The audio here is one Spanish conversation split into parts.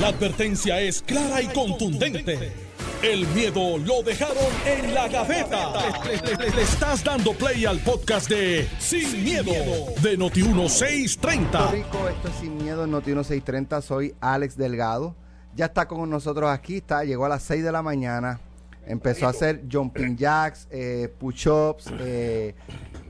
La advertencia es clara y contundente. El miedo lo dejaron en la gaveta. Le, estás dando play al podcast de Sin, miedo, de Noti1630. Rico, esto es Sin Miedo en Noti1630. Soy Alex Delgado. Ya está con nosotros aquí. Está, llegó a las 6 de la mañana. Empezó a hacer jumping jacks, eh, push-ups, eh,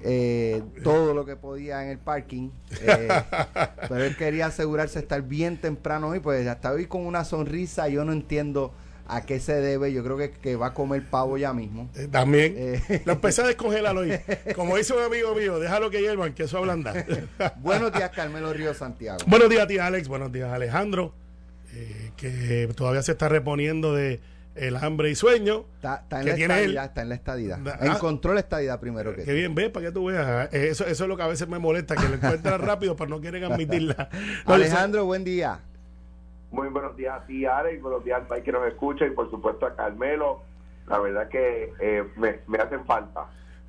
eh, todo lo que podía en el parking. Eh, pero él quería asegurarse de estar bien temprano hoy, pues hasta hoy con una sonrisa. Yo no entiendo a qué se debe. Yo creo que, que va a comer pavo ya mismo. Eh, También. Eh. Lo empecé a descongelar hoy. Como dice un amigo mío, déjalo que hiervan, que eso ablanda. Buenos días, Carmelo Río Santiago. Buenos días, tía Alex. Buenos días, Alejandro. eh, que todavía se está reponiendo de el hambre y sueño. Está, está en que la tiene él. estadidad, está en la estadidad. Ah. Encontró la estadidad primero que Que bien, ve, para que tú veas. Eh, Eso, eso es lo que a veces me molesta, que lo encuentran rápido, pero no quieren admitirla. No, Alejandro, buen día. Muy buenos días a ti, Alex, buenos días al país que nos escucha y por supuesto a Carmelo. La verdad que eh, me, me hacen falta.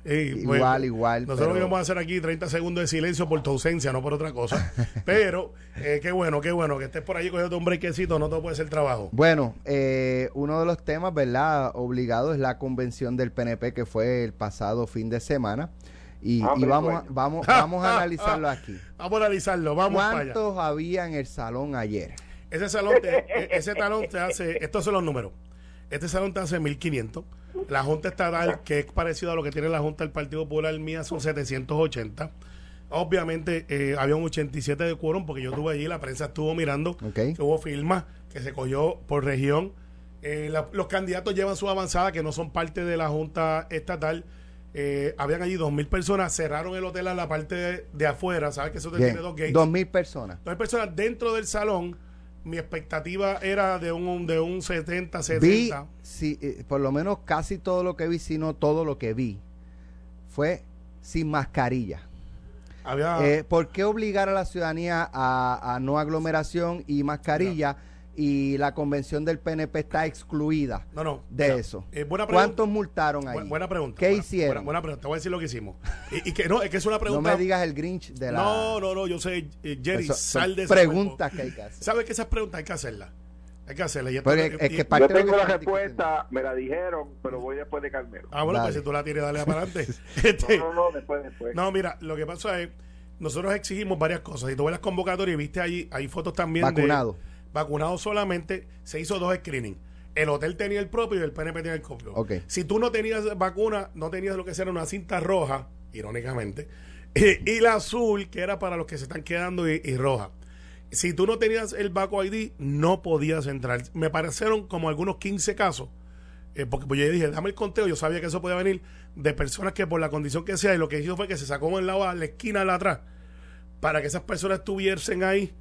Ey, Igual, bueno, igual, Nosotros pero- íbamos a hacer aquí 30 segundos de silencio por tu ausencia, no por otra cosa. Pero eh, qué bueno, qué bueno que estés por ahí cogiendo un brequecito, no te puede ser trabajo. Bueno, eh, uno de los temas, ¿verdad? Obligado es la convención del PNP que fue el pasado fin de semana. Y, Ah, y vamos, a, bueno. vamos, vamos a analizarlo aquí. Vamos a analizarlo, vamos para allá. ¿Cuántos había en el salón ayer? Ese salón, te- e- ese talón te hace, estos son los números. Este salón te hace 1500. La Junta Estatal, que es parecido a lo que tiene la Junta del Partido Popular mía, son 780. Obviamente eh, había un 87 de quórum porque yo estuve allí, la prensa estuvo mirando, Ok. que hubo firmas, que se cogió por región. Eh, la- los candidatos llevan su avanzada, que no son parte de la Junta Estatal. Eh, habían allí 2.000 personas, cerraron el hotel a la parte de, de afuera, ¿sabes que eso te tiene dos gates? dos mil personas. Dos personas dentro del salón. Mi expectativa era de un, de un 70, Vi, 70. si, eh, por lo menos casi todo lo que vi, si no todo lo que vi, fue sin mascarilla. Había, Eh, ¿Por qué obligar a la ciudadanía a, a no aglomeración y mascarilla y la convención del PNP está excluida no, no. de mira, eso? eh, buena. ¿Cuántos multaron ahí? Bu- buena pregunta. ¿Qué buena- hicieron? Buena, buena pregunta. Te voy a decir lo que hicimos. Y, y que no, es que es una no pregunta. me digas el Grinch de la... no, no, no, yo sé, eh, Jerry, Eso- sal de preguntas que hay que hacer. ¿Sabes que esas preguntas hay que hacerlas? Hay que hacerlas. Y esto- Porque y- es que y- parte Yo tengo que la respuesta, me la dijeron, pero voy después de Carmelo. Ah, bueno, Dale. pues si tú la tienes, dale para adelante. No, Este, no, no, después, después. No, mira, lo que pasa es, nosotros exigimos varias cosas. Si tú ves las convocatorias y viste allí, hay fotos también Vacunado. de vacunados solamente, se hizo dos screenings. El hotel tenía el propio y el PNP tenía el propio. Ok. Si tú no tenías vacuna, no tenías lo que era una cinta roja, irónicamente, y la azul, que era para los que se están quedando, y, y roja. Si tú no tenías el Vaco ID, no podías entrar. Me parecieron como algunos 15 casos eh, porque pues yo dije, dame el conteo, yo sabía que eso podía venir de personas que por la condición que sea, y lo que hizo fue que se sacó en la, la esquina de la atrás, para que esas personas estuviesen ahí,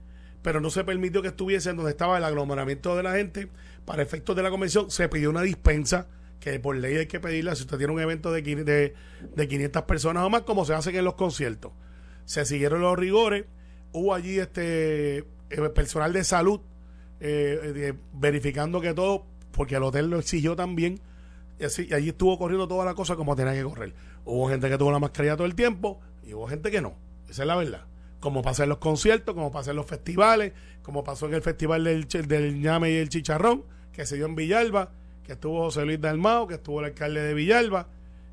pero no se permitió que estuviesen donde estaba el aglomeramiento de la gente. Para efectos de la convención se pidió una dispensa, que por ley hay que pedirla si usted tiene un evento de, de, de 500 personas o más, como se hacen en los conciertos. Se siguieron los rigores, hubo allí este eh, personal de salud eh, verificando que todo, porque el hotel lo exigió también, y así, y allí estuvo corriendo toda la cosa como tenía que correr. Hubo gente que tuvo la mascarilla todo el tiempo y hubo gente que no. Esa es la verdad. Como pasa en los conciertos, como pasa en los festivales, como pasó en el festival del, del ñame y el chicharrón, que se dio en Villalba, que estuvo José Luis Dalmao, que estuvo el alcalde de Villalba.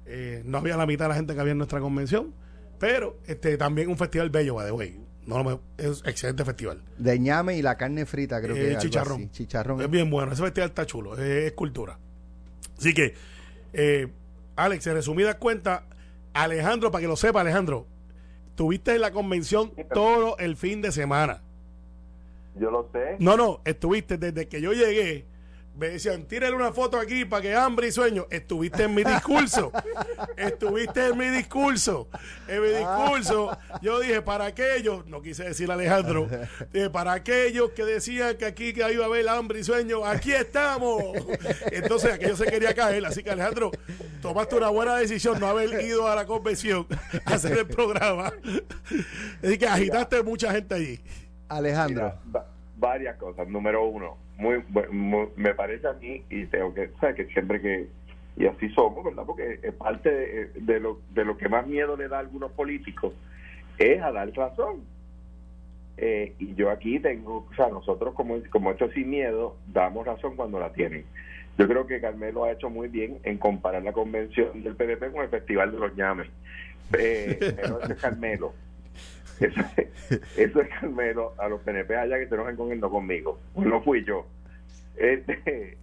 Eh, no había la mitad de la gente que había en nuestra convención, pero este también un festival bello, by the way. No, no, es un excelente festival. De ñame y la carne frita, creo Eh, que es algo chicharrón. así. Chicharrón. Es bien bueno, ese festival está chulo, es, es cultura. Así que, eh, Alex, en resumidas cuentas, Alejandro, para que lo sepa, Alejandro, tuviste en la convención todo el fin de semana. Yo lo sé. No, no, estuviste desde que yo llegué. Me decían, tírale una foto aquí para que hambre y sueño. Estuviste en mi discurso. Estuviste en mi discurso. En mi discurso. Yo dije, para aquellos, no quise decir Alejandro, dije, para aquellos que decían que aquí que iba a haber hambre y sueño, aquí estamos. Entonces aquello se quería caer. Así que Alejandro, tomaste una buena decisión no haber ido a la convención a hacer el programa. Así que agitaste mucha gente allí. Alejandro. Mira, varias cosas. Número uno, muy, muy- me parece a mí, y tengo que, sea, que siempre que, y así somos, ¿verdad? Porque es parte de, de lo, de lo que más miedo le da a algunos políticos, es a dar razón. Eh, y yo aquí tengo, o sea, nosotros como, como esto sin miedo, damos razón cuando la tienen. Yo creo que Carmelo ha hecho muy bien en comparar la convención del PDP con el Festival de los Llames. Eh, pero es Carmelo. Eso, eso es Carmelo. A los PNP allá que se enojen con él, no conmigo. No fui yo. Este,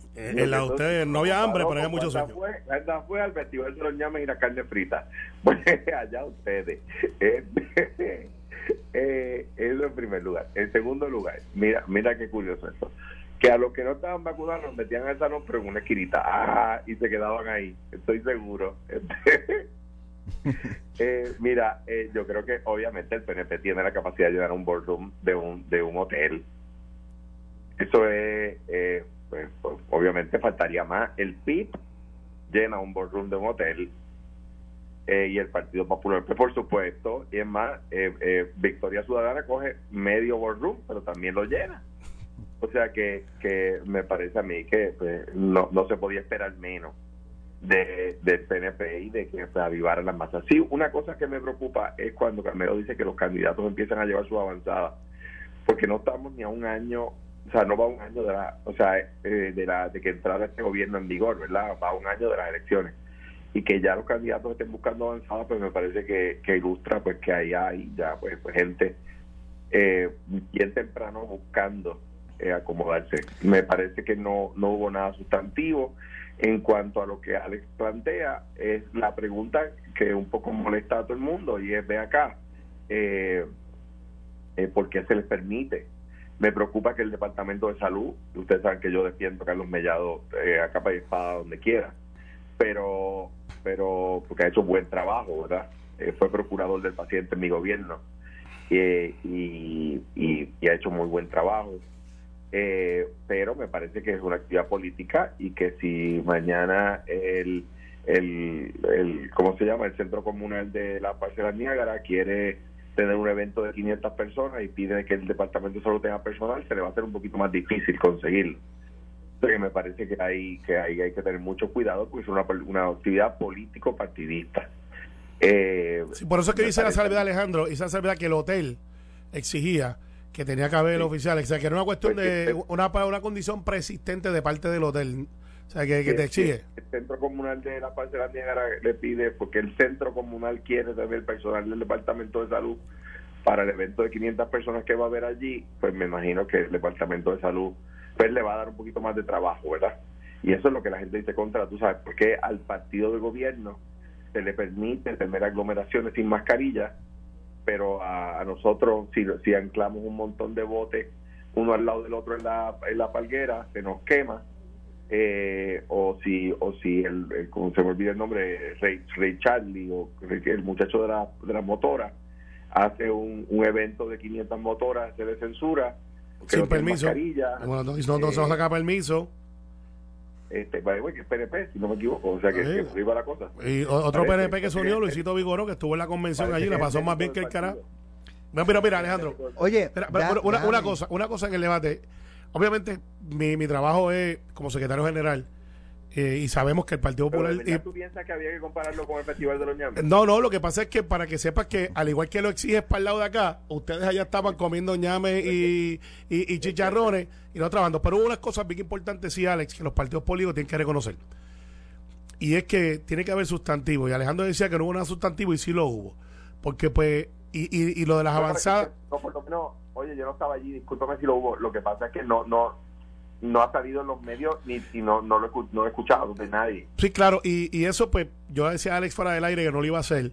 ustedes no había hambre, pero había mucho sueño. Fue, anda fue al Festival de los Llames y la carne frita. Pues allá ustedes. Este, eh, eso en primer lugar. En segundo lugar, mira, mira qué curioso esto. Que a los que no estaban vacunados nos metían al salón, pero en una esquinita. Ah, y se quedaban ahí. Estoy seguro. eh, mira, eh, yo creo que obviamente el PNP tiene la capacidad de llenar un boardroom de un, de un hotel. Eso es, eh, pues, pues, obviamente faltaría más. El PIB llena un boardroom de un hotel eh, y el Partido Popular, pues, por supuesto, y es más, eh, eh, Victoria Ciudadana coge medio boardroom, pero también lo llena. O sea que, que me parece a mí que pues, no, no se podía esperar menos de, del PNP y de que se avivaran las masas. Sí, una cosa que me preocupa es cuando Carmelo dice que los candidatos empiezan a llevar su avanzada, porque no estamos ni a un año, o sea, no va un año de la, o sea, eh, de la de que entrara este gobierno en vigor, ¿verdad? Va un año de las elecciones y que ya los candidatos estén buscando avanzada, pues me parece que, que ilustra pues que ahí hay ya pues, pues gente eh, bien temprano buscando eh, acomodarse. Me parece que no, no hubo nada sustantivo. En cuanto a lo que Alex plantea, es la pregunta que un poco molesta a todo el mundo y es, ve acá, eh, eh, ¿por qué se les permite? Me preocupa que el Departamento de Salud, ustedes saben que yo defiendo a Carlos Mellado eh, a capa y espada donde quiera, pero, pero porque ha hecho buen trabajo, ¿verdad? Eh, fue procurador del paciente en mi gobierno eh, y, y, y ha hecho muy buen trabajo eh, pero me parece que es una actividad política y que si mañana el, el, el ¿cómo se llama? El Centro Comunal de la Parcela Niágara quiere tener un evento de 500 personas y pide que el Departamento de Salud tenga personal, se le va a hacer un poquito más difícil conseguirlo. Entonces me parece que hay que hay, hay que tener mucho cuidado porque es una, una actividad político-partidista. Eh, Sí, por eso es que dice la salvedad, Alejandro, y esa salvedad que el hotel exigía que tenía que haber el oficial. O sea, que era una cuestión Pues de que- una, una condición preexistente de parte del hotel. O sea, que, que te exige. El centro comunal de la Parcela Niágara le pide, porque el centro comunal quiere tener personal del Departamento de Salud para el evento de 500 personas que va a haber allí, pues me imagino que el Departamento de Salud pues le va a dar un poquito más de trabajo, ¿verdad? Y eso es lo que la gente dice contra, tú sabes, porque al partido de gobierno se le permite tener aglomeraciones sin mascarilla, pero a, a nosotros, si, si anclamos un montón de botes uno al lado del otro en la, en la palguera, se nos quema eh, o si o si el, el- como se me olvida el nombre Ray, Ray Charlie o el muchacho de la, de la motora hace un, un evento de 500 motoras se le censura Sin no permiso. Bueno, no, no, no se va a eh, sacar permiso. Este, by the way, que es PNP si no me equivoco o sea que, Sí. que por ahí va la cosa Y otro Parece PNP que se unió, Luisito Vigoró, que estuvo en la convención allí, la pasó más bien que el carajo. partido. Mira, mira, Alejandro. Oye, Espera, una, una cosa, una cosa en el debate. Obviamente, mi, mi trabajo es como secretario general eh, y sabemos que el Partido pero Popular. y- tú piensas que había que compararlo con el Festival de los Ñames no, no, lo que pasa es que para que sepas que, al igual que lo exiges para el lado de acá, ustedes allá estaban comiendo ñames y, y, y chicharrones y no trabajando. Pero hubo unas cosas bien importantes, sí, Alex, que los partidos políticos tienen que reconocer. Y es que tiene que haber sustantivo. Y Alejandro decía que no hubo nada sustantivo y sí lo hubo. Porque, pues, y, y, y lo de las No, avanzadas. No, por lo menos, oye, yo no estaba allí, discúlpame si lo hubo. Lo que pasa es que no no no ha salido en los medios ni no, no, lo, no lo he escuchado de nadie. Sí, claro, y, y eso pues yo decía a Alex fuera del aire que no lo iba a hacer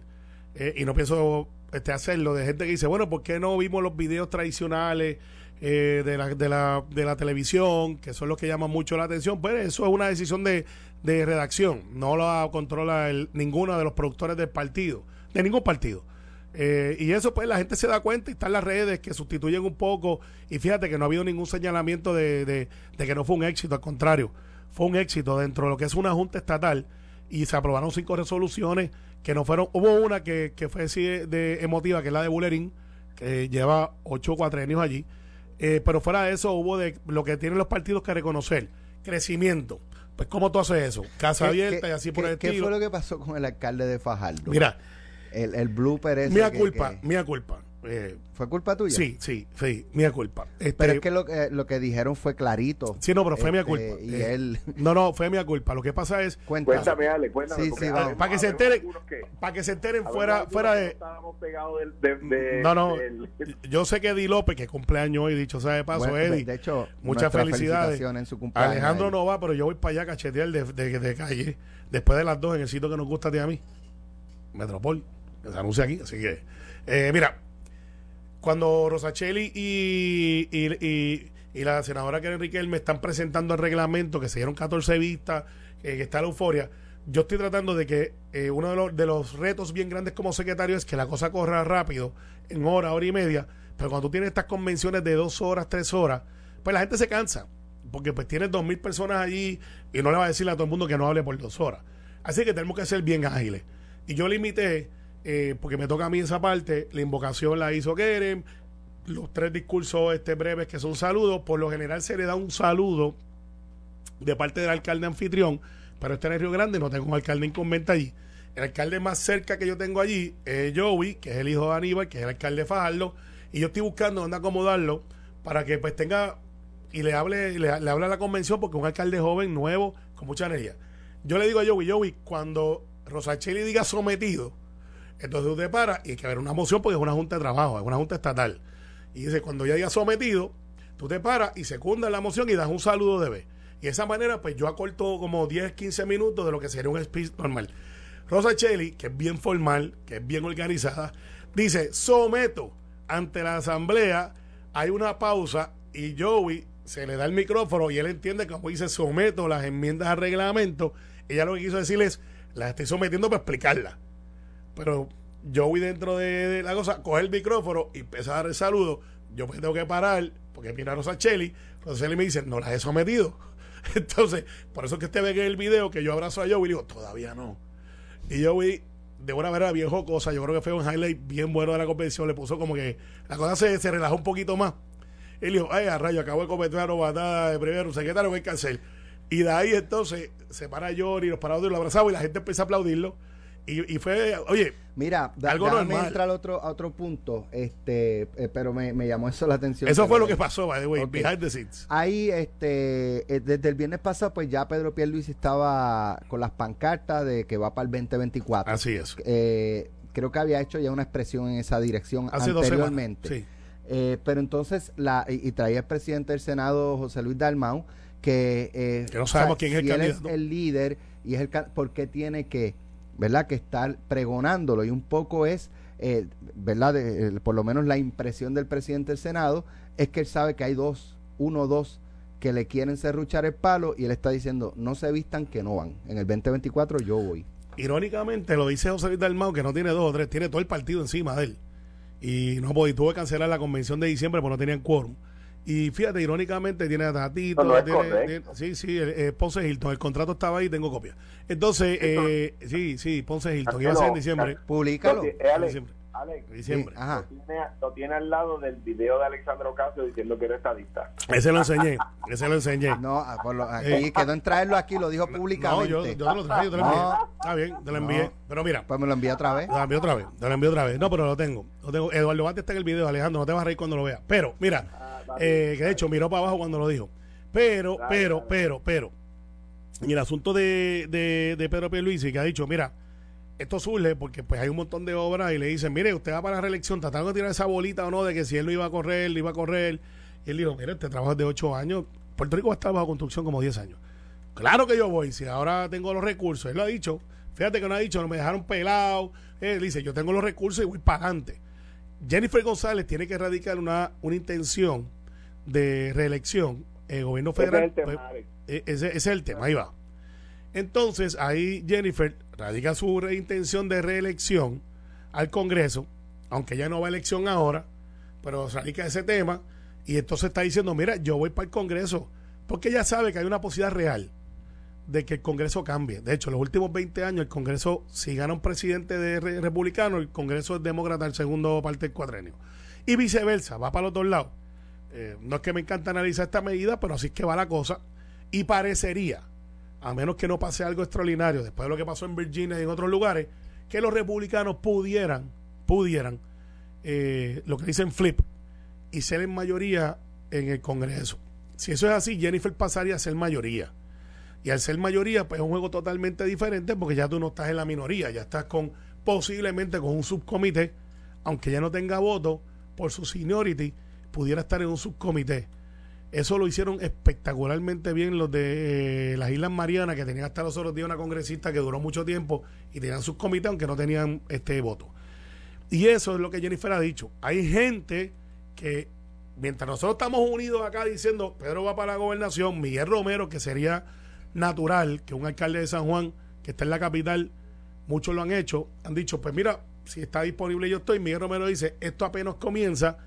eh, y no pienso este, hacerlo, de gente que dice, bueno, ¿por qué no vimos los videos tradicionales eh, de, la, de, la, de la televisión, que son los que llaman mucho la atención? Pues eso es una decisión de, de redacción, no la controla el, ninguno de los productores del partido, de ningún partido. Eh, y eso pues la gente se da cuenta y está en las redes que sustituyen un poco y fíjate que no ha habido ningún señalamiento de, de- de que no fue un éxito, al contrario, fue un éxito dentro de lo que es una junta estatal y se aprobaron cinco resoluciones que no fueron, hubo una que, que fue así de, emotiva, que es la de Bulerín, que lleva ocho cuatrenios allí, Eh, pero fuera de eso hubo de lo que tienen los partidos que reconocer, crecimiento. Pues ¿cómo tú haces eso? Casa ¿Qué- abierta qué- y así por qué- el ¿Qué estilo. fue lo que pasó con el alcalde de Fajardo? Mira, el, el blooper ese. Mía culpa, que- mía culpa. Eh, ¿Fue culpa tuya? sí, sí, sí, mía culpa. Este, Pero es que lo, que lo que dijeron fue clarito. Sí, no, pero fue mía Este, culpa. Y Eh, él. No, no, fue mía culpa. Lo que pasa es, Cuenta. Cuéntame, Ale, cuéntame. Sí, sí, para que se enteren, para que se enteren fuera, fuera de... no estábamos pegados del- de, de- No, no, del- yo sé que Eddie López, que cumpleaños hoy, dicho sea de paso, Bueno, Eddie. de hecho, muchas felicidades. felicitaciones en su cumpleaños. Alejandro no va, pero yo voy para allá a cachetear de, de, de calle, después de las dos, en el sitio que nos gusta a ti y a mí, Metropol, se anuncia aquí. Así que, eh, mira, cuando y, y, y la senadora Karen Riquelme están presentando el reglamento, que se dieron 14 vistas, eh, que está la euforia, yo estoy tratando de que eh, uno de los, de los retos bien grandes como secretario es que la cosa corra rápido, en hora, hora y media, pero cuando tú tienes estas convenciones de dos horas, tres horas, pues la gente se cansa, porque pues tienes dos mil personas allí y no le va a decirle a todo el mundo que no hable por dos horas. Así que tenemos que ser bien ágiles. Y yo limité, eh, porque me toca a mí esa parte, la invocación la hizo Keren, los tres discursos este, breves que son saludos, por lo general se le da un saludo de parte del alcalde anfitrión, pero este en el Río Grande no tengo un alcalde incumbente allí. El alcalde más cerca que yo tengo allí es Joey, que es el hijo de Aníbal, que es el alcalde de Fajardo, y yo estoy buscando dónde acomodarlo para que pues tenga y le hable, le, le hable a la convención porque un alcalde joven, nuevo, con mucha energía. Yo le digo a Joey, Joey, cuando Rosacheli diga sometido, entonces usted para y hay que haber una moción porque es una junta de trabajo, es una junta estatal. Y dice, cuando ya diga sometido, tú te paras y secundas la moción y das un saludo de vez. Y de esa manera, pues yo acorto como 10, 15 minutos de lo que sería un speech normal. Rosa Cheli, que es bien formal, que es bien organizada, dice, someto ante la asamblea, hay una pausa y Joey se le da el micrófono y él entiende que como dice someto las enmiendas al reglamento, ella lo que quiso decir es, las estoy sometiendo para explicarlas. Pero Joey dentro de, la cosa, coge el micrófono y empieza a dar el saludo. Yo pues tengo que parar, porque mira a Rosa Cheli me dice, no las he sometido. Entonces, por eso es que usted ve que en el video que yo abrazo a Joey y digo, todavía no. Y Joey, de una manera bien jocosa, yo creo que fue un highlight bien bueno de la convención, le puso como que la cosa se, se relajó un poquito más. Él dijo, ay, a rayo, acabo de cometer una novatada de primero, secretario, voy a cárcel. Y de ahí entonces se para Jory, los parados y lo abrazaba y la gente empezó a aplaudirlo. Y, y fue, oye, Mira, da, Algo déjame normal. entrar al otro, a otro punto, este, eh, pero me, me llamó eso la atención. eso fue lo que pasó, by the way, Ok. behind the scenes. Ahí, este, eh, desde el viernes pasado, pues ya Pedro Pierluisi estaba con las pancartas de que va para el 2024. Así es. Eh, creo que había hecho ya una expresión en esa dirección Hace dos semanas. anteriormente. Sí. Eh, pero entonces, la, y, y traía el presidente del Senado, José Luis Dalmau, que, eh, Que no sabemos quién es el él candidato. es el líder y es el ¿por qué tiene que, verdad, que estar pregonándolo? Y un poco es, eh, verdad, eh, por lo menos la impresión del presidente del Senado es que él sabe que hay dos, uno o dos que le quieren serruchar el palo y él está diciendo, no se vistan que no van. En el 2024 yo voy. Irónicamente, lo dice José Luis Dalmau, que no tiene dos o tres, tiene todo el partido encima de él. Y no podía, tuvo que cancelar la convención de diciembre porque no tenían quórum. Y fíjate, irónicamente tiene a Tatito, No, no es tiene- correcto. tiene- sí, sí, el- eh, Ponce Hilton, el contrato estaba ahí, tengo copia. Entonces, eh, sí, sí, Ponce Hilton, iba a ser en diciembre. Públicalo. Eh, Diciembre. Alex, Diciembre. Sí, ajá. lo tiene, lo tiene al lado del video de Alexandro Ocasio diciendo que era estadista. Ese lo enseñé, ese lo enseñé. No, ah, por lo- aquí Eh, quedó en traerlo aquí, lo dijo No, públicamente. yo, yo te lo traje, yo te lo envié. No. Está bien, te lo envié. No. Pero mira, Pues me lo envía otra vez. Te lo envío otra vez, te lo envío otra vez. No, pero lo tengo. Lo tengo. Eduardo Bate está en el video, Alejandro, no te vas a reír cuando lo veas. Pero, mira, Ah, eh, que de hecho miró para abajo cuando lo dijo. Pero, Dale, pero, dale. pero, pero, en el asunto de, de, de Pedro Pierluisi, que ha dicho, mira, esto surge porque pues hay un montón de obras y le dicen, mire, usted va para la reelección, tratando de tirar esa bolita o no, de que si él lo iba a correr, lo iba a correr. Y él dijo, mire, este trabajo es de 8 años, Puerto Rico va a estar bajo construcción como 10 años. Claro que yo voy, si ahora tengo los recursos, él lo ha dicho, fíjate que no ha dicho, no me dejaron pelado, él dice, yo tengo los recursos y voy para adelante. Jennifer González tiene que erradicar una, una intención de reelección, el gobierno Ese es federal. el tema, pues, e- ese, ese es el tema, ahí va. Entonces, ahí Jennifer radica su intención de reelección al Congreso, aunque ya no va a elección ahora, pero radica ese tema, y entonces está diciendo, mira, yo voy para el Congreso, porque ella sabe que hay una posibilidad real de que el Congreso cambie. De hecho, los últimos 20 años el Congreso, si gana un presidente de re- republicano, el Congreso es demócrata el segundo parte del cuatrenio. Y viceversa, va para los dos lados. Eh, no es que me encanta analizar esta medida, pero así es que va la cosa. Y parecería, a menos que no pase algo extraordinario después de lo que pasó en Virginia y en otros lugares, que los republicanos pudieran, pudieran eh, lo que dicen flip y ser en mayoría en el Congreso. Si eso es así, Jennifer pasaría a ser mayoría. Y al ser mayoría, pues es un juego totalmente diferente porque ya tú no estás en la minoría, ya estás con posiblemente con un subcomité, aunque ya no tenga voto por su seniority, pudiera estar en un subcomité. Eso lo hicieron espectacularmente bien los de eh, las Islas Marianas, que tenían hasta los otros días una congresista que duró mucho tiempo y tenían sus comités, aunque no tenían este voto. Y eso es lo que Jennifer ha dicho. Hay gente que, mientras nosotros estamos unidos acá diciendo Pedro va para la gobernación, Miguel Romero, que sería natural que un alcalde de San Juan, que está en la capital, muchos lo han hecho, han dicho, pues mira, si está disponible yo estoy. Miguel Romero dice, esto apenas comienza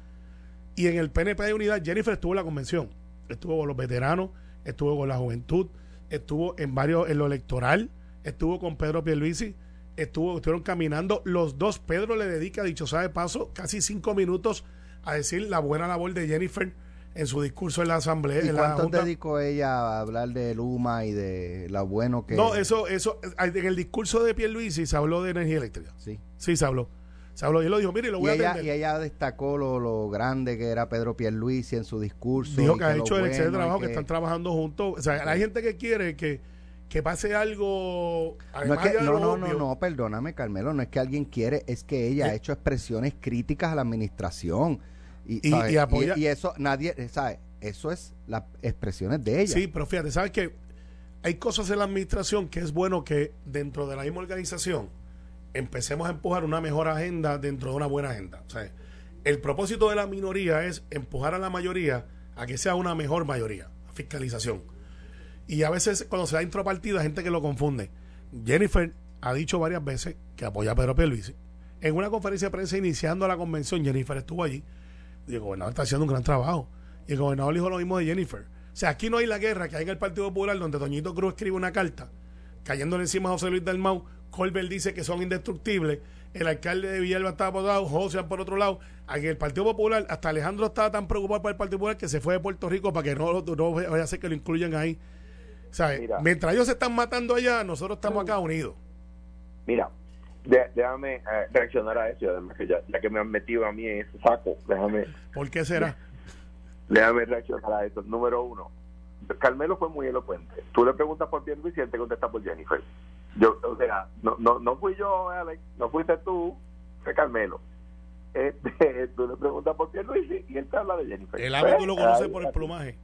y en el PNP de unidad, Jennifer estuvo en la convención. Estuvo con los veteranos, estuvo con la juventud, estuvo en varios, en lo electoral, estuvo con Pedro Pierluisi, estuvo, estuvieron caminando. Los dos, Pedro le dedica, dicho sea de paso, casi cinco minutos a decir la buena labor de Jennifer en su discurso en la asamblea. ¿Y en cuánto la dedicó ella a hablar de Luma y de lo bueno que... No, eso, eso, en el discurso de Pierluisi se habló de energía eléctrica. Sí. Sí, se habló. Se habló y él lo dijo, mire, lo Y voy a ella, atender. y ella destacó lo, lo grande que era Pedro Pierluisi en su discurso. Dijo que ha hecho el excelente bueno trabajo, que, están trabajando juntos. O sea, hay gente que quiere que, que pase algo. No, es que- no, no, no, perdóname, Carmelo, no es que alguien quiere, es que ella ha Sí. hecho expresiones críticas a la administración. Y, Y- y apoya- y eso, nadie, ¿sabes? Eso es las expresiones de ella. Sí, pero fíjate, ¿sabes qué? Hay cosas en la administración que es bueno que dentro de la misma organización empecemos a empujar una mejor agenda dentro de una buena agenda. O sea, el propósito de la minoría es empujar a la mayoría a que sea una mejor mayoría, fiscalización. Y a veces cuando se da intropartida, hay gente que lo confunde. Jennifer ha dicho varias veces que apoya a Pedro Pierluisi. En una conferencia de prensa iniciando la convención, Jennifer estuvo allí. Y el gobernador está haciendo un gran trabajo. Y el gobernador dijo lo mismo de Jennifer. O sea, aquí no hay la guerra que hay en el Partido Popular donde Toñito Cruz escribe una carta cayéndole encima a José Luis Dalmau. Colbert dice que son indestructibles. El alcalde de Villalba estaba por un lado, José por otro lado. Aquí el Partido Popular, hasta Alejandro estaba tan preocupado por el Partido Popular que se fue de Puerto Rico para que no, no vaya a ser que lo incluyan ahí. ¿Sabes? Mira. Mientras ellos se están matando allá, nosotros estamos acá unidos. Mira, de- déjame eh, reaccionar a eso, además que ya, ya que me han metido a mí en ese saco, déjame, ¿Por qué será? déjame reaccionar a eso. Número uno, Carmelo fue muy elocuente. Tú le preguntas por Pierluisi y él te contesta por Jennifer. Yo, o sea, no, no, no fui yo, Alex, no fuiste tú, fue Carmelo. Este, tú le preguntas por Pierluisi y él te habla de Jennifer. El ave tú lo Pues, conoces por el plumaje.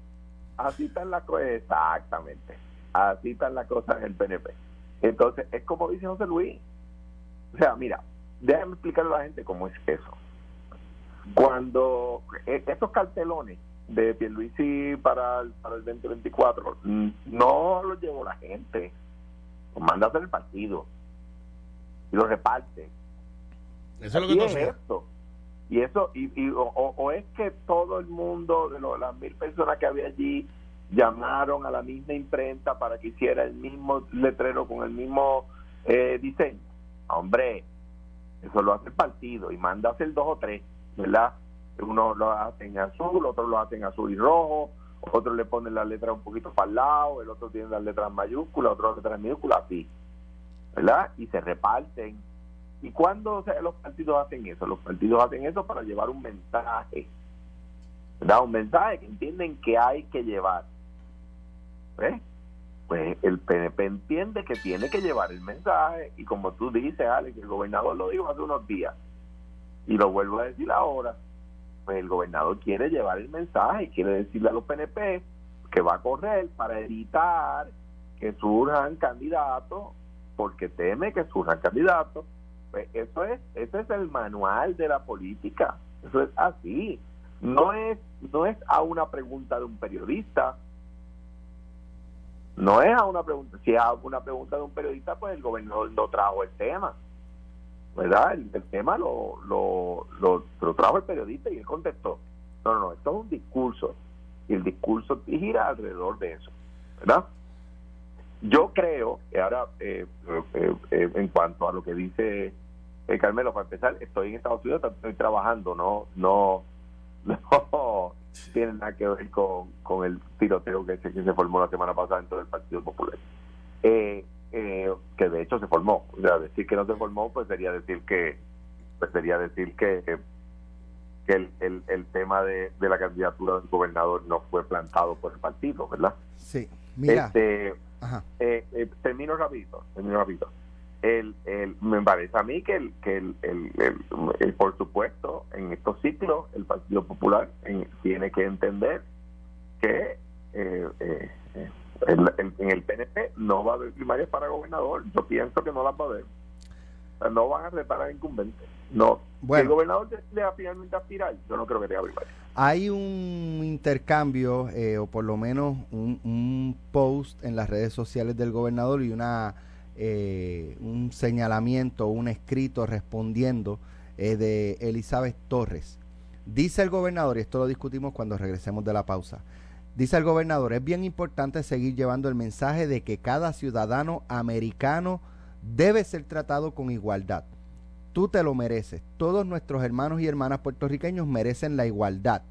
Así están las cosas, exactamente. Así están las cosas en el PNP. Entonces, es como dice José Luis. O sea, mira, déjame explicarle a la gente cómo es eso. Cuando eh, estos cartelones de Pierluisi para el, para el 2024 mm, no los llevó la gente, los manda a hacer el partido y los reparte. Eso es lo que es hacías. esto. Y eso, y, y- o, es que todo el mundo, de lo- las mil personas que había allí, llamaron a la misma imprenta para que hiciera el mismo letrero con el mismo eh, diseño. Hombre, eso lo hace el partido y manda hacer dos o tres, ¿verdad? Unos lo hacen azul, otros lo hacen azul y rojo, otros le ponen las letras un poquito para el lado, el otro tiene las letras mayúsculas, otro las letras minúsculas, así, ¿verdad? Y se reparten ¿Y cuándo o los partidos hacen eso? Los partidos hacen eso para llevar un mensaje. ¿Verdad? Un mensaje que entienden que hay que llevar. ¿Ves? Pues el PNP entiende que tiene que llevar el mensaje y como tú dices, Alex, el gobernador lo dijo hace unos días y lo vuelvo a decir ahora, el gobernador quiere llevar el mensaje quiere decirle a los PNP que va a correr para evitar que surjan candidatos porque teme que surjan candidatos. Pues eso es ese es el manual de la política eso es así. No es no es a una pregunta de un periodista. No es a una pregunta si es a una pregunta de un periodista pues el gobernador no trajo el tema verdad el, tema lo, lo, lo lo trajo el periodista y él contestó. No no no esto es un discurso. Y el discurso gira alrededor de eso verdad yo creo que ahora, eh, eh, eh, en cuanto a lo que dice eh, Carmelo, para empezar, estoy en Estados Unidos, estoy trabajando, no no no tiene nada que ver con, con el tiroteo que se, que se formó la semana pasada dentro del Partido Popular. Eh, eh, que de hecho se formó. O sea, decir que no se formó, pues sería decir que pues sería decir que, que el, el, el tema de, de la candidatura del gobernador no fue plantado por el partido, ¿verdad? Sí, mira. Este, Ajá. eh, eh, termino rápido, termino rápido. El, el, me parece a mí que, el, que el, el, por supuesto, en estos ciclos, el Partido Popular en- tiene que entender que eh, eh, eh, el- el- en el PNP no va a haber primarias para gobernador. Yo pienso que no las va a haber. O sea, no van a reparar incumbentes. No. Bueno. Si el gobernador decide a finalmente aspirar, yo no creo que tenga primaria. Hay un intercambio, eh, o por lo menos un, un post en las redes sociales del gobernador y una eh, un señalamiento, un escrito respondiendo eh, de Elizabeth Torres. Dice el gobernador, y esto lo discutimos cuando regresemos de la pausa, dice el gobernador, es bien importante seguir llevando el mensaje de que cada ciudadano americano debe ser tratado con igualdad. Tú te lo mereces. Todos nuestros hermanos y hermanas puertorriqueños merecen la igualdad.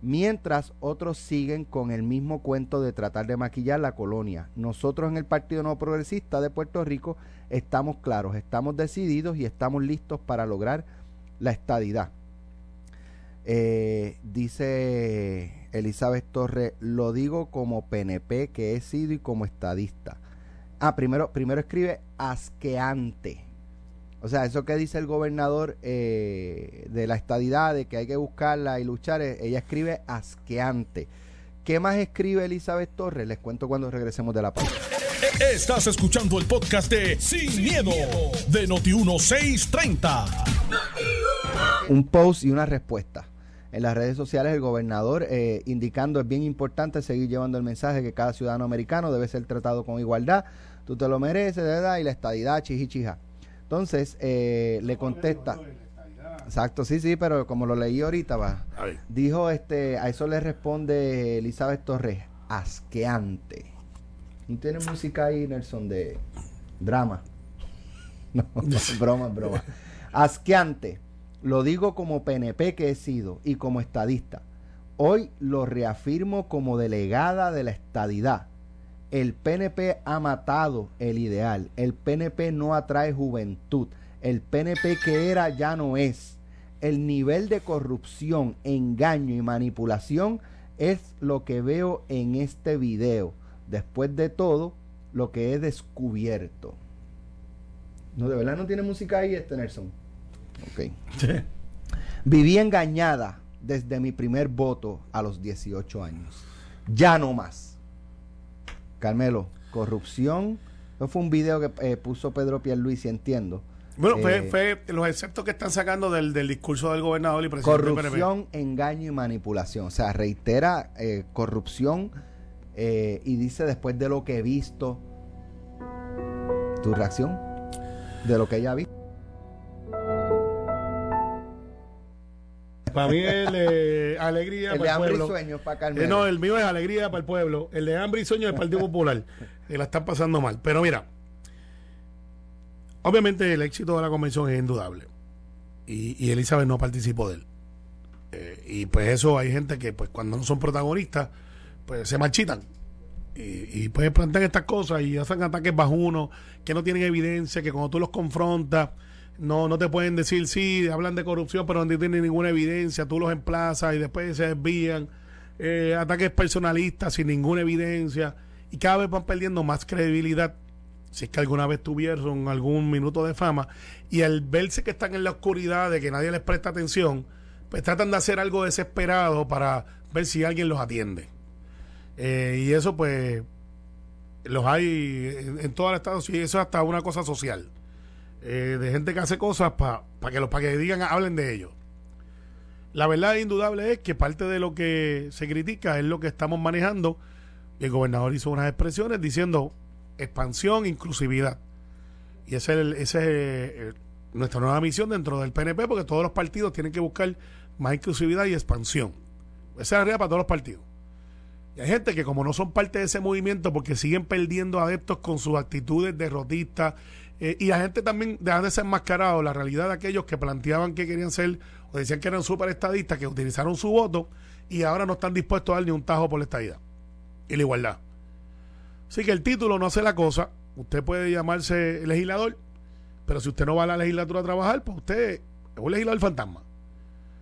Mientras otros siguen con el mismo cuento de tratar de maquillar la colonia. Nosotros en el Partido No Progresista de Puerto Rico estamos claros, estamos decididos y estamos listos para lograr la estadidad. Eh, dice Elizabeth Torres, lo digo como PNP que he sido y como estadista. Ah, primero, primero escribe asqueante. O sea, eso que dice el gobernador eh, de la estadidad, de que hay que buscarla y luchar, eh, ella escribe asqueante. ¿Qué más escribe Elizabeth Torres? Les cuento cuando regresemos de la pausa. Estás escuchando el podcast de Sin, miedo, de Noti1630. un post y una respuesta. En las redes sociales el gobernador eh, indicando es bien importante seguir llevando el mensaje que cada ciudadano americano debe ser tratado con igualdad, tú te lo mereces, ¿verdad? Y la estadidad, chichichija. Entonces eh, le contesta, exacto, sí, sí, pero como lo leí ahorita, va, dijo este, a eso le responde Elizabeth Torres, asqueante. ¿No tiene música ahí, Nelson, de drama? No, broma, broma. Asqueante. Lo digo como PNP que he sido y como estadista. Hoy lo reafirmo como delegada de la estadidad. El PNP ha matado el ideal. El PNP no atrae juventud. El PNP que era ya no es. El nivel de corrupción, engaño y manipulación es lo que veo en este video. Después de todo, lo que he descubierto. No, de verdad no tiene música ahí este Nelson. Ok. Viví engañada desde mi primer voto a los 18 años. Ya no más. Carmelo, corrupción. Eso fue un video que eh, puso Pedro Pierluisi, entiendo. Bueno, fue, Eh, fue los exceptos que están sacando del, del discurso del gobernador y presidente PNP. Corrupción, engaño y manipulación. O sea, reitera eh, corrupción y dice después de lo que he visto. ¿Tu reacción? De lo que ella ha visto. Para mí el de alegría El de para el hambre y pueblo. sueños para Eh, Carmelo. no, el mío es alegría para el pueblo. El de hambre y sueño del Partido Popular. Que la están pasando mal. Pero mira, obviamente el éxito de la convención es indudable. Y, y Elizabeth no participó de él. Eh, y pues eso hay gente que pues cuando no son protagonistas, pues se marchitan. Y, y pues plantean estas cosas y hacen ataques bajunos que no tienen evidencia, que cuando tú los confrontas, no, no te pueden decir, sí, hablan de corrupción, pero no tienen ninguna evidencia, tú los emplazas y después se desvían. Eh, ataques personalistas sin ninguna evidencia. Y cada vez van perdiendo más credibilidad. Si es que alguna vez tuvieron algún minuto de fama. Y al verse que están en la oscuridad de que nadie les presta atención pues tratan de hacer algo desesperado para ver si alguien los atiende. Eh, y eso pues los hay en, en todos los estados y eso es hasta una cosa social eh, de gente que hace cosas para que los para que digan hablen de ellos la verdad indudable es que parte de lo que se critica es lo que estamos manejando y el gobernador hizo unas expresiones diciendo expansión, inclusividad. Y esa es, el- esa es eh, nuestra nueva misión dentro del PNP porque todos los partidos tienen que buscar más inclusividad y expansión. Esa es la realidad para todos los partidos. Y hay gente que como no son parte de ese movimiento porque siguen perdiendo adeptos con sus actitudes derrotistas eh, y la gente también deja de ser enmascarado la realidad de aquellos que planteaban que querían ser o decían que eran super estadistas, que utilizaron su voto y ahora no están dispuestos a dar ni un tajo por la estadidad y la igualdad. Así que el título no hace la cosa. Usted puede llamarse legislador, pero si usted no va a la legislatura a trabajar, pues usted es un legislador fantasma.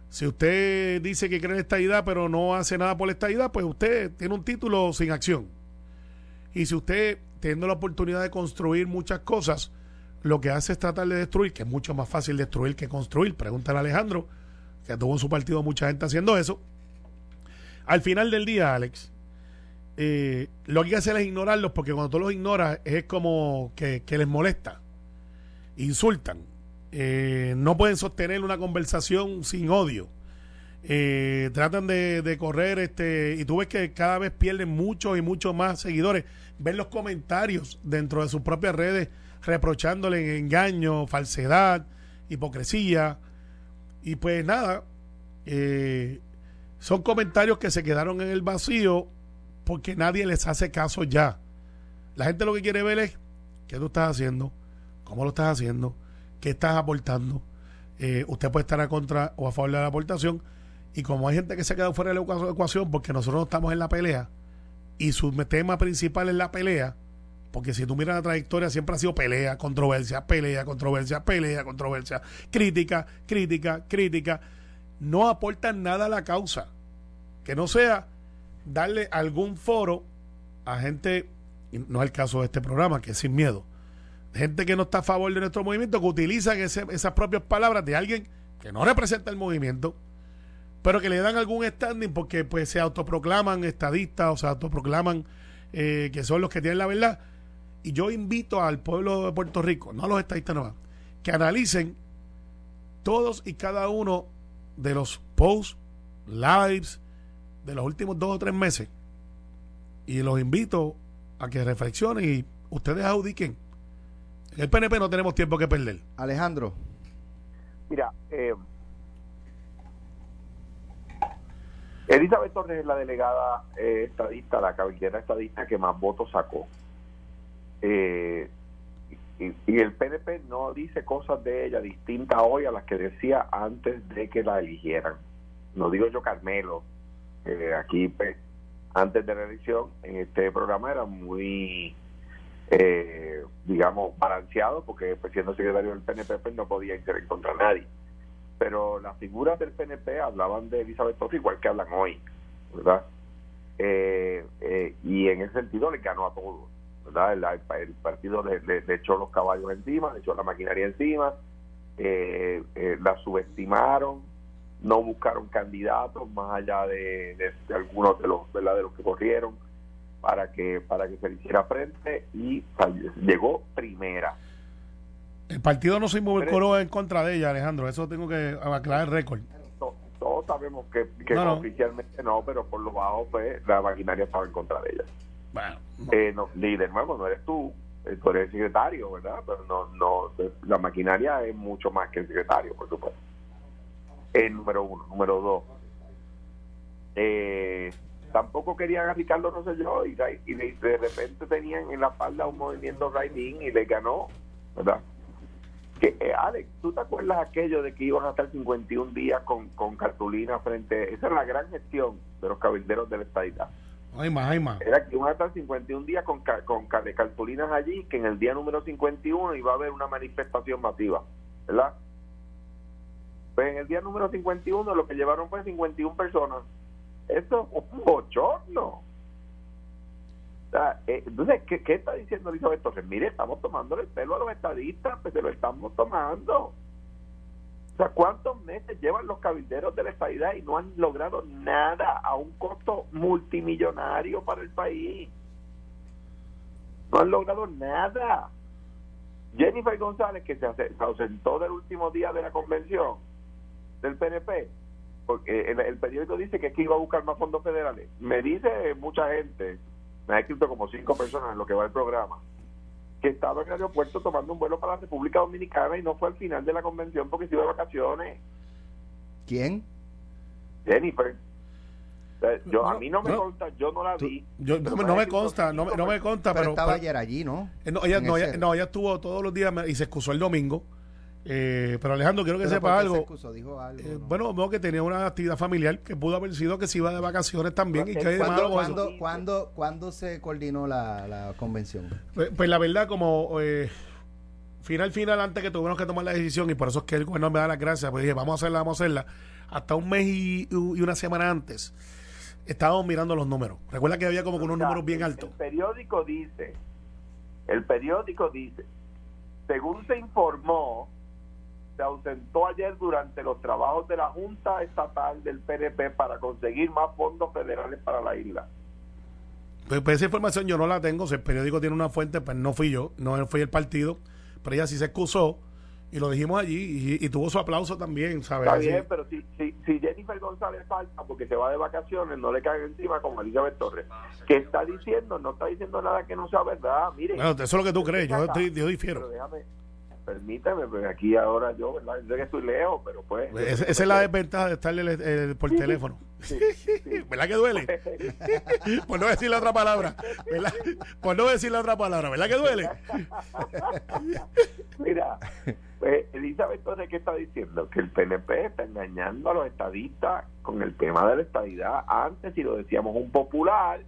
Si usted dice que cree en esta idea, pero no hace nada por esta idea, pues usted tiene un título sin acción. Y si usted, teniendo la oportunidad de construir muchas cosas, lo que hace es tratar de destruir, que es mucho más fácil destruir que construir. Pregúntale a Alejandro, que tuvo en su partido mucha gente haciendo eso. Al final del día, Alex, eh, lo que hay que hacer es ignorarlos, porque cuando tú los ignoras es como que, les molesta, insultan, eh, no pueden sostener una conversación sin odio. Eh, tratan de, correr este y tú ves que cada vez pierden muchos y muchos más seguidores ven los comentarios dentro de sus propias redes reprochándole engaño falsedad hipocresía y pues nada son comentarios que se quedaron en el vacío porque nadie les hace caso ya. La gente lo que quiere ver es qué tú estás haciendo, cómo lo estás haciendo, qué estás aportando. Eh, usted puede estar a contra o a favor de la aportación. Y como hay gente que se ha quedado fuera de la ecuación porque nosotros no estamos en la pelea y su tema principal es la pelea, porque si tú miras la trayectoria siempre ha sido pelea, controversia, pelea, controversia, pelea, controversia, crítica, crítica, crítica, no aportan nada a la causa. Que no sea darle algún foro a gente, no es el caso de este programa, que es sin miedo, gente que no está a favor de nuestro movimiento, que utilizan esas propias palabras de alguien que no representa el movimiento, pero que le dan algún standing porque pues se autoproclaman estadistas o se autoproclaman eh, que son los que tienen la verdad. Y yo invito al pueblo de Puerto Rico, no a los estadistas no, que analicen todos y cada uno de los posts, lives, de los últimos dos o tres meses y los invito a que reflexionen y ustedes audiquen. En el PNP no tenemos tiempo que perder. Alejandro. Mira, eh, Elizabeth Torres es la delegada eh, estadista, la caballera estadista que más votos sacó. Eh, y, y, el PNP no dice cosas de ella distintas hoy a las que decía antes de que la eligieran. No digo yo Carmelo, aquí, pues, antes de la elección, en este programa era muy, eh, digamos, balanceado, porque pues, siendo secretario del PNP pues, no podía ir contra nadie. Pero las figuras del PNP hablaban de Elizabeth Torres igual que hablan hoy, ¿verdad? Eh, eh, y en ese sentido le ganó a todos, ¿verdad? El, partido le, echó los caballos encima, le echó la maquinaria encima, la subestimaron, no buscaron candidatos más allá de, algunos de los verdaderos que corrieron para que para que se le hiciera frente y llegó primera. El partido no se involucró en contra de ella, Alejandro. Eso tengo que aclarar el récord. Todos, sabemos que, oficialmente no, pero por lo bajo, pues la maquinaria estaba en contra de ella. Bueno, eh, no, y de nuevo, no eres tú, eh, tú eres el secretario, ¿verdad? Pero no, no, la maquinaria es mucho más que el secretario, por supuesto. El número uno. Número dos. Eh, tampoco querían a Ricardo Rosselló y, y de, repente tenían en la falda un movimiento Raidín y le ganó, ¿verdad? Que, eh, Alex, ¿tú te acuerdas aquello de que iban a estar 51 días con, con cartulina frente? Esa era la gran gestión de los cabilderos del estadidad. Ay, más, ay, más. Era que iban a estar 51 días con, con cartulinas allí, que en el día número 51 iba a haber una manifestación masiva, ¿verdad? Pues en el día número 51 lo que llevaron fue 51 personas. Eso es un bochorno. Eh, entonces, ¿qué, ¿qué, está diciendo Elizabeth Torres? Mire, estamos tomando el pelo a los estadistas, pues se lo estamos tomando. O sea, ¿cuántos meses llevan los cabilderos de la estadidad y no han logrado nada a un costo multimillonario para el país? No han logrado nada. Jennifer González, que se ausentó del último día de la convención, del PNP, porque el, periódico dice que aquí iba a buscar más fondos federales. Me dice mucha gente, me ha escrito como cinco personas en lo que va el programa, que estaba en el aeropuerto tomando un vuelo para la República Dominicana y no fue al final de la convención porque se iba de vacaciones. ¿Quién? Jennifer. Yo, a mí no me consta, yo no la vi. Yo, no, me consta, no, me consta, pero, estaba ayer allí, ¿no? Eh, no, ella, no, ella, no, ella estuvo todos los días y se excusó el domingo eh, pero Alejandro, quiero que sepa algo. Eh, bueno, veo que tenía una actividad familiar que pudo haber sido que se iba de vacaciones también. y que ¿cuándo, se coordinó la, convención? Pues, pues, la verdad, como eh, final, final, antes que tuvimos que tomar la decisión, y por eso es que el gobierno me da las gracias, pues dije, vamos a hacerla, vamos a hacerla, hasta un mes y, y una semana antes, estábamos mirando los números. Recuerda que había como con unos números bien altos. El periódico dice, el periódico dice, según se informó, se ausentó ayer durante los trabajos de la Junta Estatal del PNP para conseguir más fondos federales para la isla. Pues, pues esa información yo no la tengo. Si el periódico tiene una fuente, pues no fui yo, no fui el partido. Pero ella sí se excusó y lo dijimos allí y, y tuvo su aplauso también, ¿sabes? Está Así- bien, pero si, si, si Jennifer González falta porque se va de vacaciones, no le caen encima como Elizabeth Torres. que está diciendo? No está diciendo nada que no sea verdad. Mire, Bueno, eso es lo que tú crees, yo, estoy, yo pero difiero. déjame, permítame, pues aquí ahora yo, ¿verdad? Yo sé que estoy lejos, pero pues. Esa, esa es la desventaja de estarle el- el- por teléfono. Sí, sí. ¿Verdad que duele? Por no decir la otra palabra. ¿verdad? Por no decir la otra palabra. ¿Verdad que duele? Mira, pues, Elizabeth Torres, ¿qué está diciendo? Que el PNP está engañando a los estadistas con el tema de la estadidad. Antes, si lo decíamos un popular,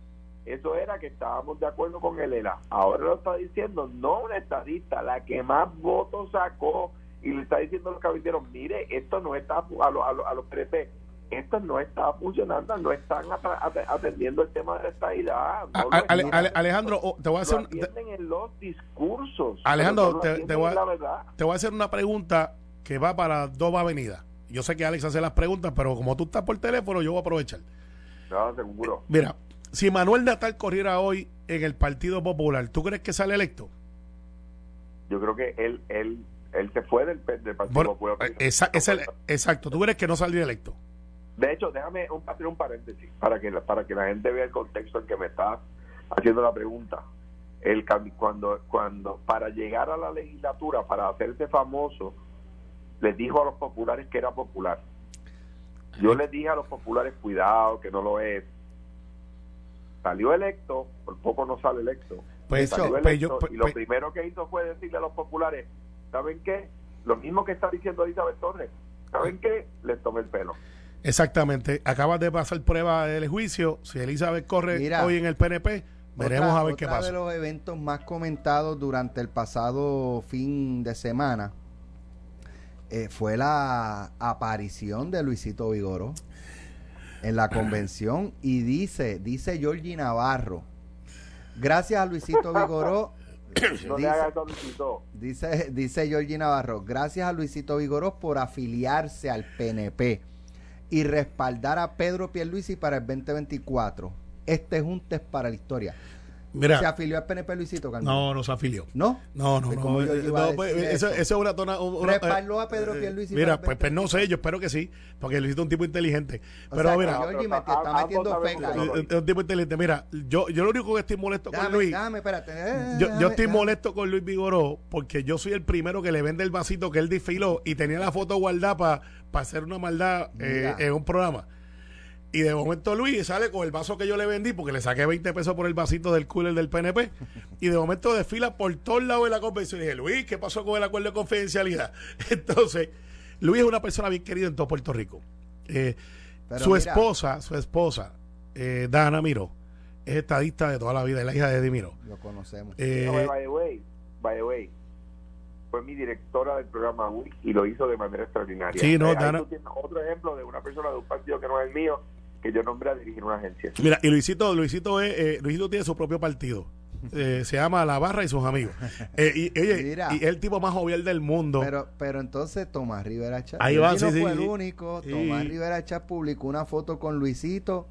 eso era que estábamos de acuerdo con el ELA. Ahora lo está diciendo no una estadista, la que más votos sacó y le está diciendo a los cabilderos, mire, esto no está, a, los- a, los- a los PNP, esto no está funcionando, no están atendiendo el tema de la no A- lo Ale-. Ale- Alejandro, oh, te voy a hacer Lo te- en los discursos. Alejandro, no lo te- voy a- te voy a hacer una pregunta que va para dos avenidas. Yo sé que Alex hace las preguntas, pero como tú estás por teléfono, yo voy a aprovechar. No, seguro. Mira, si Manuel Natal corriera hoy en el Partido Popular, ¿tú crees que sale electo? Yo creo que él él él se fue del, del Partido Bueno, Popular. eh, esa- exacto, ¿tú crees que no saldría electo? De hecho, déjame un, hacer un paréntesis para que la- para que la gente vea el contexto en que me está haciendo la pregunta. El cuando cuando para llegar a la legislatura para hacerse famoso les dijo a los populares que era popular. Yo les dije a los populares cuidado que no lo es. Salió electo, por poco no sale electo. Pues, Salió pues, electo, yo- pues- y lo pues- primero que hizo fue decirle a los populares, ¿saben qué? Lo mismo que está diciendo Elizabeth Torres. ¿Saben qué? Les tomé el pelo. Exactamente. Acabas de pasar prueba del juicio. Si Elizabeth corre Mira. hoy en el PNP, veremos Otra- a ver qué pasa. de los eventos más comentados durante el pasado fin de semana eh, fue la aparición de Luisito Vigoró en la convención y dice, dice Georgie Navarro, gracias a Luisito Vigoró, No dice, eso, Luisito. dice, dice Georgie Navarro, gracias a Luisito Vigoró por afiliarse al PNP y respaldar a Pedro Pierluisi para el 2024. Este junte es para la historia. Mira, ¿Se afilió al PNP Luisito Carmen? no, no se afilió. ¿No? No, no, Pues, no. ¿cómo yo eh, no, pues, eso, es una tona. una- Respaldó a Pedro eh, Pierluisi Mira, para pues, pues no sé, yo espero que sí, porque Luisito es un tipo inteligente. O Pero sea, mira, me Ah, está metiendo feca. es es un tipo inteligente. Mira, yo, yo lo único que estoy molesto con Luis. déjame, espérate. eh, Yo, yo estoy molesto con Luis Vigoró porque yo soy el primero que le vende el vasito que él desfiló y tenía la foto guardada para hacer una maldad eh, Mira. en un programa. Y de momento Luis sale con el vaso que yo le vendí porque le saqué 20 pesos por el vasito del cooler del PNP. Y de momento desfila por todos lados de la convención. Y dije, Luis, ¿qué pasó con el acuerdo de confidencialidad? Entonces, Luis es una persona bien querida en todo Puerto Rico. Eh, su mira. esposa, su esposa, eh, Dana Miro, es estadista de toda la vida, es la hija de Eddie Miro. Lo conocemos. Eh, No, by the way, by the way, fue mi directora del programa WIC y lo hizo de manera extraordinaria. Sí, no, Eh, ahí Dana- otro ejemplo de una persona de un partido que no es el mío, que yo nombré a dirigir una agencia. Mira, y Luisito, Luisito, es, eh, Luisito tiene su propio partido. Eh, se llama La Barra y sus amigos. Eh, y, oye, Mira. y es el tipo más jovial del mundo. Pero, pero entonces Tomás Rivera Chat. Ahí va, Georgie no sí, fue sí, el sí. único. Sí. Tomás Rivera Chat publicó una foto con Luisito.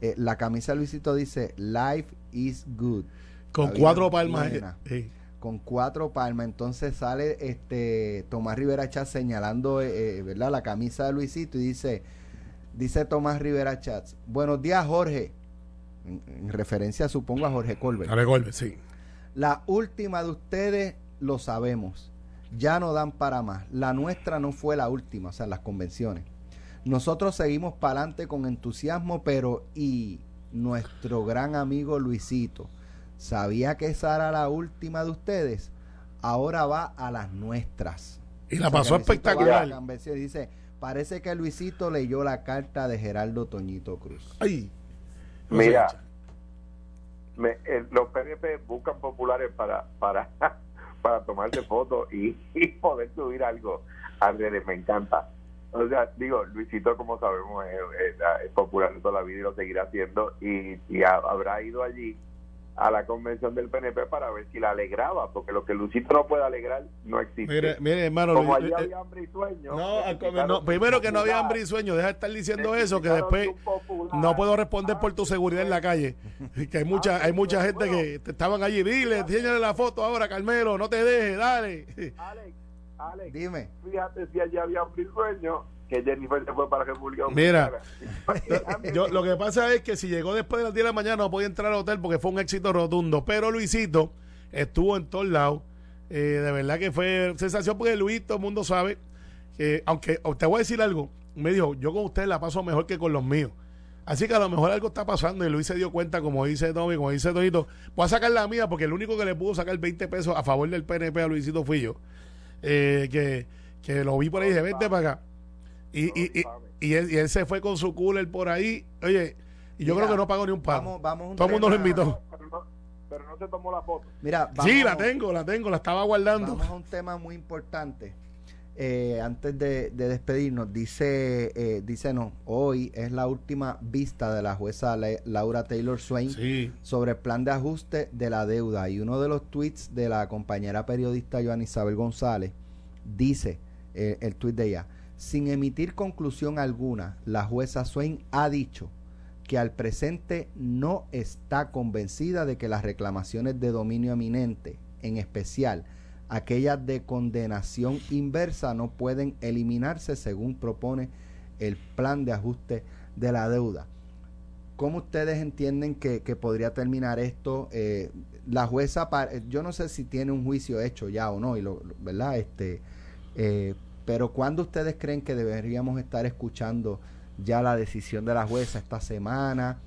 Eh, la camisa de Luisito dice Life is good. con la cuatro palmas. eh, sí. Con cuatro palmas. Entonces sale este Tomás Rivera Chat señalando ¿verdad? la camisa de Luisito y dice, dice Tomás Rivera Chats, buenos días Jorge. En, en referencia supongo a Jorge Colbert. Dale golpe, sí. La última de ustedes lo sabemos. Ya no dan para más. La nuestra no fue la última, o sea, las convenciones. Nosotros seguimos para adelante con entusiasmo, pero y nuestro gran amigo Luisito, ¿sabía que esa era la última de ustedes? Ahora va a las nuestras. Y la O sea, pasó espectacular. dice, parece que Luisito leyó la carta de Gerardo Toñito Cruz. Ay. Mira, me- eh, los PNP buscan populares para para para tomarse fotos y, y poder subir algo a redes. Me encanta. O sea, digo, Luisito, como sabemos, es, es popular de toda la vida y lo seguirá haciendo. Y, y ha- habrá ido allí a la convención del PNP para ver si la alegraba, porque lo que Luisito no puede alegrar no existe. Mire, mire, hermano. como allí eh, había hambre y sueño. no, quitaron primero que no había hambre y sueño. Deja de estar diciendo eso, que después no puedo responder por tu seguridad en la calle. Que hay mucha, hay mucha gente que te estaban allí. Dile, enséñale la foto ahora, Carmelo, no te dejes, dale. Alex, Alex, Dime. fíjate si allí había hambre y sueño, que Jennifer se fue para la República Mira, Dominicana. Yo, lo que pasa es que si llegó después de las 10 de la mañana no podía entrar al hotel porque fue un éxito rotundo. Pero Luisito estuvo en todos lados. Eh, de verdad que fue sensación porque Luis, todo el mundo sabe que, aunque te voy a decir algo, me dijo, yo con ustedes la paso mejor que con los míos. Así que a lo mejor algo está pasando y Luis se dio cuenta, como dice Tommy, como dice Tonito, voy a sacar la mía porque el único que le pudo sacar 20 pesos a favor del PNP a Luisito fui yo. Eh, que, que lo vi por ahí y dije, vente para acá. Y, y, y, y él, y él se fue con su cooler por ahí. Oye, y yo Mira, creo que no pagó ni un pago. Vamos, vamos un Todo el mundo lo invitó. pero, no, pero no se tomó la foto. Mira, sí, la tengo, la tengo, la estaba guardando. Vamos a un tema muy importante. Eh, antes de, de despedirnos, dice, eh, dice no, hoy es la última vista de la jueza Le- Laura Taylor Swain Sí. sobre el plan de ajuste de la deuda. Y uno de los tweets de la compañera periodista Joana Isabel González dice, eh, el tweet de ella, sin emitir conclusión alguna, la jueza Swain ha dicho que al presente no está convencida de que las reclamaciones de dominio eminente, en especial aquellas de condenación inversa, no pueden eliminarse según propone el plan de ajuste de la deuda. ¿Cómo ustedes entienden que, podría terminar esto? Eh, la jueza, yo no sé si tiene un juicio hecho ya o no, y lo- ¿verdad? Este, eh, pero ¿cuándo ustedes creen que deberíamos estar escuchando ya la decisión de la jueza esta semana?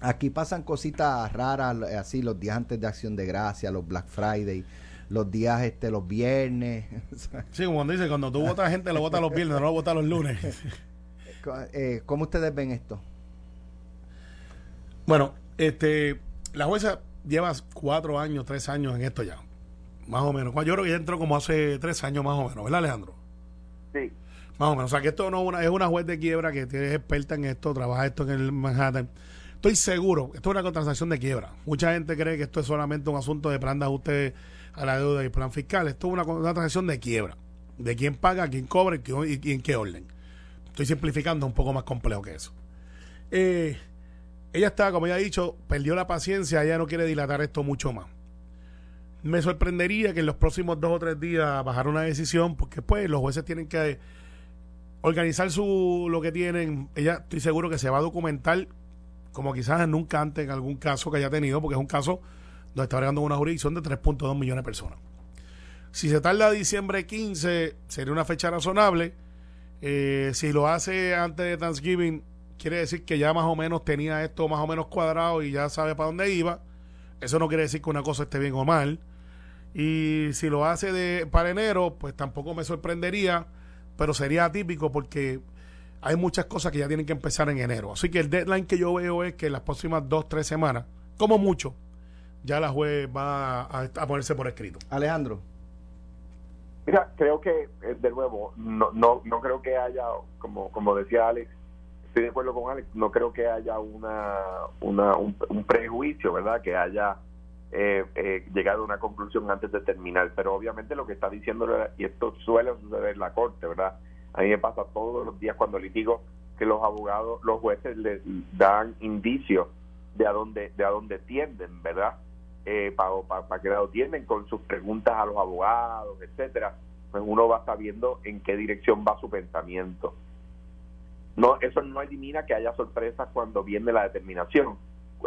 Aquí pasan cositas raras, eh, así los días antes de Acción de Gracia, los Black Friday, los días, este, los viernes. Sí, como dice, cuando tú votas gente, lo votas los viernes, no lo votas los lunes. Eh, ¿Cómo ustedes ven esto? Bueno, este, la jueza lleva cuatro años, tres años en esto ya. Más o menos. Yo creo que ya entró como hace tres años más o menos, ¿verdad, Alejandro? Sí. Más o menos. O sea, que esto no una, es una juez de quiebra que es experta en esto, trabaja esto en el Manhattan. Estoy seguro, esto es una transacción de quiebra. Mucha gente cree que esto es solamente un asunto de plan de ajuste a la deuda y plan fiscal. Esto es una, una transacción de quiebra. De quién paga, quién cobra y, y en qué orden. Estoy simplificando un poco más complejo que eso. Eh, ella está, como ya he dicho, perdió la paciencia, ella no quiere dilatar esto mucho más. Me sorprendería que en los próximos dos o tres días bajara una decisión, porque pues los jueces tienen que organizar su lo que tienen. Ella estoy seguro que se va a documentar como quizás nunca antes en algún caso que haya tenido, porque es un caso donde está bregando una jurisdicción de 3.2 millones de personas. Si se tarda diciembre 15, sería una fecha razonable. Eh, si lo hace antes de Thanksgiving, quiere decir que ya más o menos tenía esto más o menos cuadrado y ya sabe para dónde iba. Eso no quiere decir que una cosa esté bien o mal. Y si lo hace de para enero, pues tampoco me sorprendería, pero sería atípico porque hay muchas cosas que ya tienen que empezar en enero. Así que el deadline que yo veo es que en las próximas dos, tres semanas, como mucho, ya la juez va a, a ponerse por escrito. Alejandro. Mira, creo que, eh, de nuevo, no, no, no creo que haya, como, como decía Alex, estoy de acuerdo con Alex, no creo que haya una, una un, un prejuicio, ¿verdad? Que haya eh, eh, llegado a una conclusión antes de terminar. Pero obviamente lo que está diciendo, y esto suele suceder en la corte, ¿verdad? A mí me pasa todos los días cuando litigo que los abogados, los jueces les dan indicios de a dónde, de a dónde tienden, ¿verdad? eh, para pa, qué lado tienden con sus preguntas a los abogados, etcétera, pues uno va sabiendo en qué dirección va su pensamiento. No, eso no elimina que haya sorpresas cuando viene la determinación.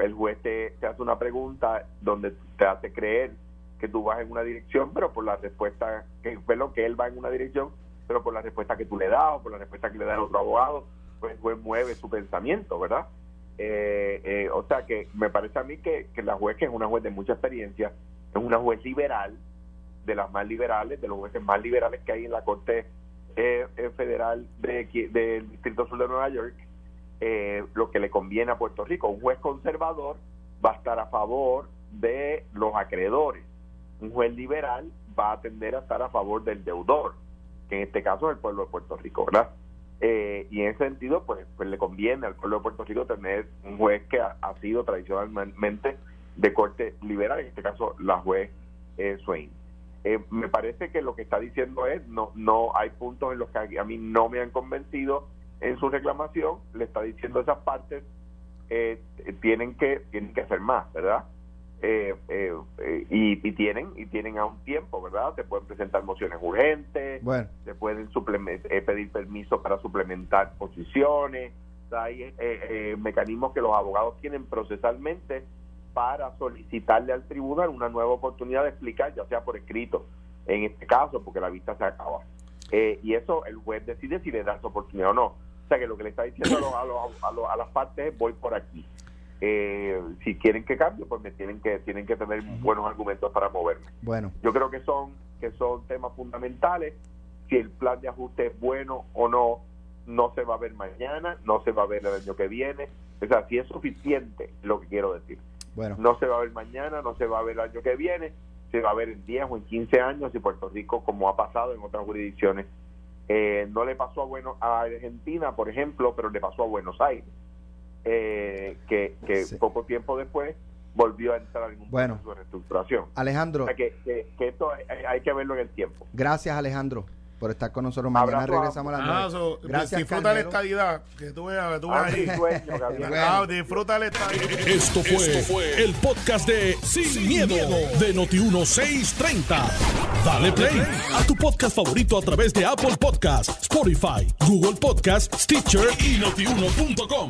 El juez te, te hace una pregunta donde te hace creer que tú vas en una dirección, pero por la respuesta que fue lo que él va en una dirección, pero por la respuesta que tú le das o por la respuesta que le da el otro abogado, pues el juez mueve su pensamiento, ¿verdad? Eh, eh, o sea que me parece a mí que, que la juez, que es una juez de mucha experiencia, es una juez liberal, de las más liberales, de los jueces más liberales que hay en la Corte eh, eh, Federal de, del Distrito Sur de Nueva York, eh, lo que le conviene a Puerto Rico. Un juez conservador va a estar a favor de los acreedores. Un juez liberal va a tender a estar a favor del deudor, que en este caso es el pueblo de Puerto Rico, ¿verdad? Eh, y en ese sentido, pues, pues le conviene al pueblo de Puerto Rico tener un juez que ha, sido tradicionalmente de corte liberal, en este caso la juez eh, Swain. Eh, me parece que lo que está diciendo es, no, no hay puntos en los que a mí no me han convencido en su reclamación, le está diciendo esas partes eh, tienen que tienen que hacer más, ¿verdad? Eh, eh, eh, y, y tienen y tienen a un tiempo, ¿verdad? Se pueden presentar mociones urgentes, Bueno. se pueden eh, pedir permiso para suplementar posiciones, hay eh, eh, mecanismos que los abogados tienen procesalmente para solicitarle al tribunal una nueva oportunidad de explicar, ya sea por escrito, en este caso, porque la vista se acaba. Eh, y eso el juez decide si le da esa oportunidad o no. Sea que lo que le está diciendo a, los- a, los- a, los- a las partes es voy por aquí. Eh, si quieren que cambie, pues me tienen que tienen que tener buenos argumentos para moverme. Bueno, Yo creo que son que son temas fundamentales. Si el plan de ajuste es bueno o no, no se va a ver mañana, no se va a ver el año que viene. O sea, si es suficiente, lo que quiero decir. bueno. No se va a ver mañana, no se va a ver el año que viene, se va a ver en 10 o en 15 años y Puerto Rico, como ha pasado en otras jurisdicciones, eh, no le pasó a, bueno, a Argentina, por ejemplo, pero le pasó a Buenos Aires, eh, que, que Sí. poco tiempo después volvió a entrar en un Bueno. proceso de reestructuración. Alejandro, O sea, que, que, que esto hay, hay que verlo en el tiempo. gracias Alejandro por estar con nosotros. Mañana Abrazo regresamos a las nueve. so, Gracias, disfruta la estadidad, que tú veas, tú vas mi ahí. sueño. Bueno. Ah, disfruta la estadidad. Esto fue, el podcast de Sin, miedo, de Noti1630. Dale play a tu podcast favorito a través de Apple Podcasts, Spotify, Google Podcasts, Stitcher y notiuno.com.